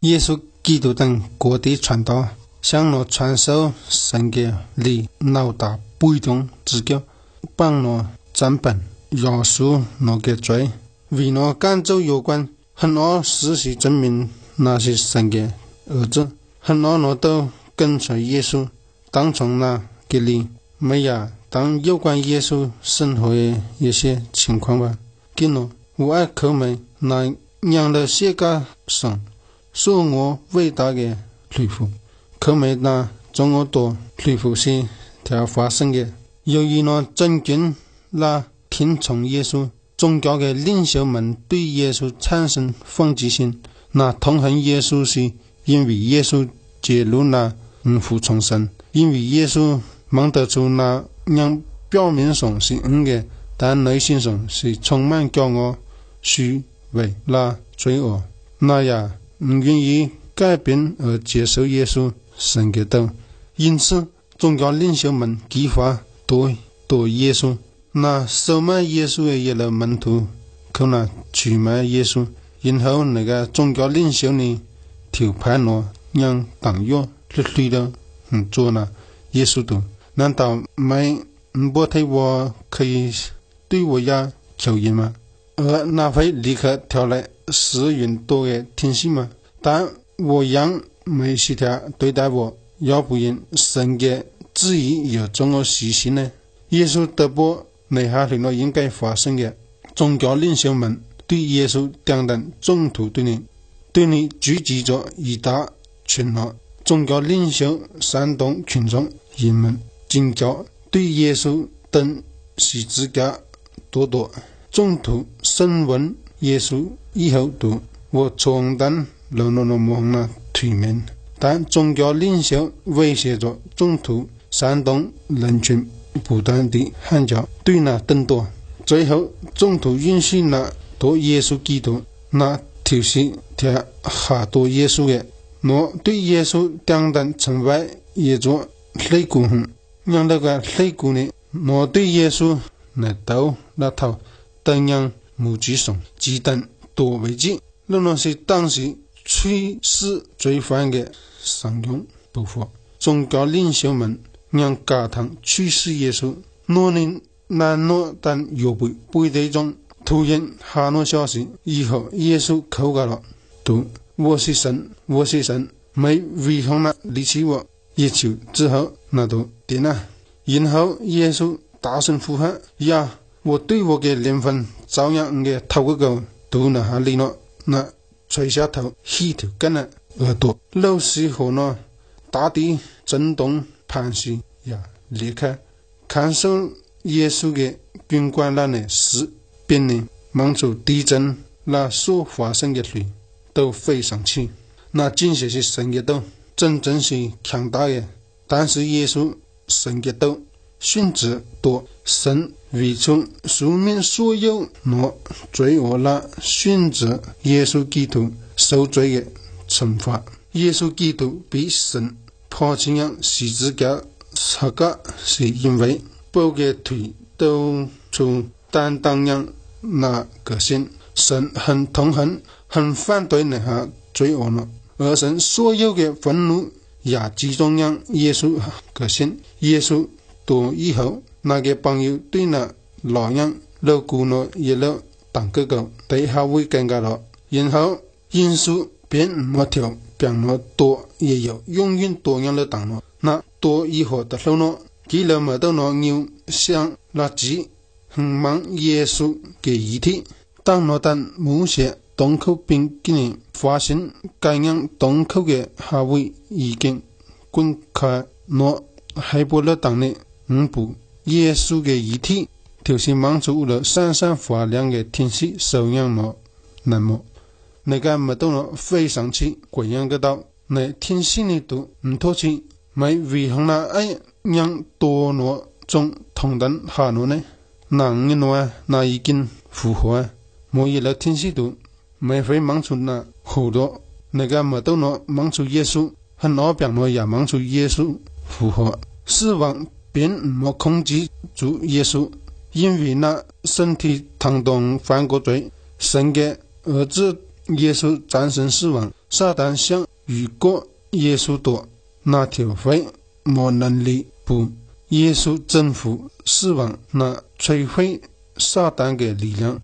耶稣基督等各地传道，向我传授神的理，老大背中之教，帮我正本耶稣我的罪，为我赶走有关很多事实证明那是神的儿子，很多人都跟随耶稣，当从那给理。没有，当有关耶稣生活的一些情况吧。给我我爱抠门，来让的写个上。受我伟大的罪负，可没那这么多罪负是条发生的。由于那真君那听从耶稣，宗教的领袖们对耶稣产生反击心。那痛恨耶稣是因为耶稣揭露那五福重生，因为耶稣蒙得出那让表面上是恩的，但内心上是充满骄傲、虚伪啦罪恶。那也。唔愿意改变而接受耶稣，神的道，因此，宗教领袖们计划夺夺耶稣，拿收买耶稣嘅一众门徒，去能取买耶稣。然后，那个宗教领袖呢，调派了让党约脱碎了，嗯做了耶稣徒。难道没没表我话可以对我呀求援吗？而那会立刻跳来。十云多的天性嘛？但我让梅西特对待我，要不然神的旨意有怎么实现呢？耶稣得不内含了许多应该发生的宗教领袖们对耶稣等等中途对你，对你聚集着一大群人。宗教领袖煽动群众，人们惊叫，对耶稣等十字架躲躲，中途升温。耶稣以后，度我创等老老老忙啦推但宗教领袖威胁着中途山东人群不断的喊叫，对那更多，最后中途允许那多耶稣基督那头先贴好多耶稣的。我对耶稣顶等成为一座水骨让那个水骨呢，我对耶稣那头那头同样。母子双，鸡蛋多维吉，原来是当时驱使罪犯的神用部分。宗教领袖们让加藤驱使耶稣。诺林、南诺等预备部队中突然哈诺消息以后耶稣口角了：“读我是神，我是神，没违反那离弃我，一求之后，拿都点了。然后耶稣大声呼喊：呀！我对我的灵魂照样唔该透过个头脑下里那垂下头，剃条跟了耳朵，露西和那大地震动，盘旋呀，离开，看守耶稣的军官那里士兵呢，忙着地震那所发生的水都飞上去，那真就是神的动，真正是强大的，但是耶稣神的动。选择多神，为从属民所有，我罪恶了。选择耶稣基督受罪的惩罚。耶稣基督被神派遣让十字架十个是因为不给退都从担当人那个心。神很痛恨，很反对那下罪恶了，而神所有的愤怒也集中让耶稣个心。耶稣。多以后，那个朋友对那老人、老姑娘一路当个哥，对下位更加多。然后因素变没毛条，变毛多，也有永远多样的当了。那多以后的收入，除了没到那牛像那鸡、很忙耶稣给遗体，当毛等某些洞口边个人发现该样洞口的下位已经滚开，那海波落当呢。五步，耶稣嘅遗体，就是蒙主了闪闪发亮嘅天使收养我。那么，那个麦多罗飞上去，鬼人个刀，那天使呢都唔托去，咪为何那爱让多诺中同等下罗呢？那五人啊，那已经复活啊！我一楼天使都，咪飞蒙主那好多，那个麦多罗蒙主耶稣，很多病罗也蒙主耶稣复活死亡。并唔冇控制住耶稣，因为那身体疼痛犯过罪，神给儿子耶稣战胜死亡。撒旦想，如果耶稣多，那就会没能力不耶稣征服死亡，那摧毁撒旦的力量。